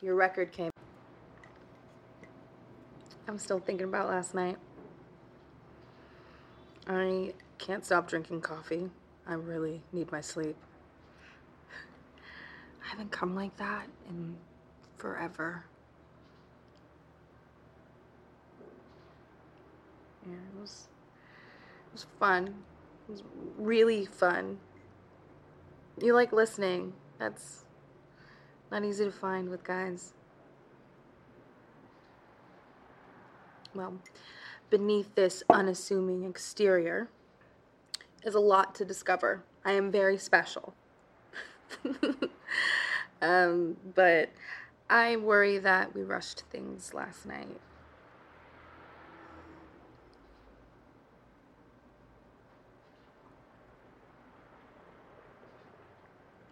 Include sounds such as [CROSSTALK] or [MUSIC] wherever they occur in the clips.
Your record came. I'm still thinking about last night. I can't stop drinking coffee. I really need my sleep. I haven't come like that in forever. Yeah, it was it was fun. It was really fun. You like listening. That's not easy to find with guys. Well, beneath this unassuming exterior is a lot to discover. I am very special. [LAUGHS] um, but I worry that we rushed things last night.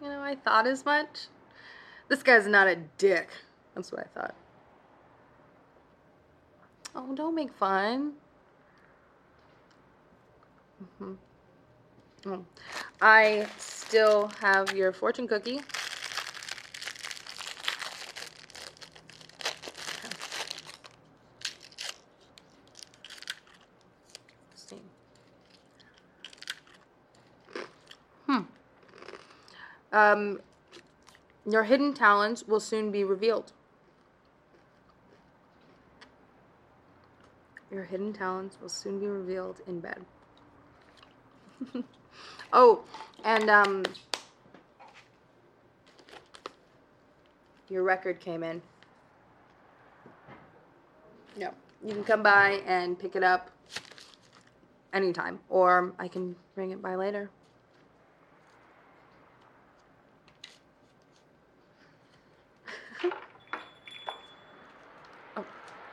You know, I thought as much. This guy's not a dick. That's what I thought. Oh, don't make fun. Mm-hmm. Oh. I still have your fortune cookie. Hmm. Um, your hidden talents will soon be revealed. Your hidden talents will soon be revealed in bed. [LAUGHS] oh, and um, your record came in. Yeah, you can come by and pick it up anytime, or I can bring it by later.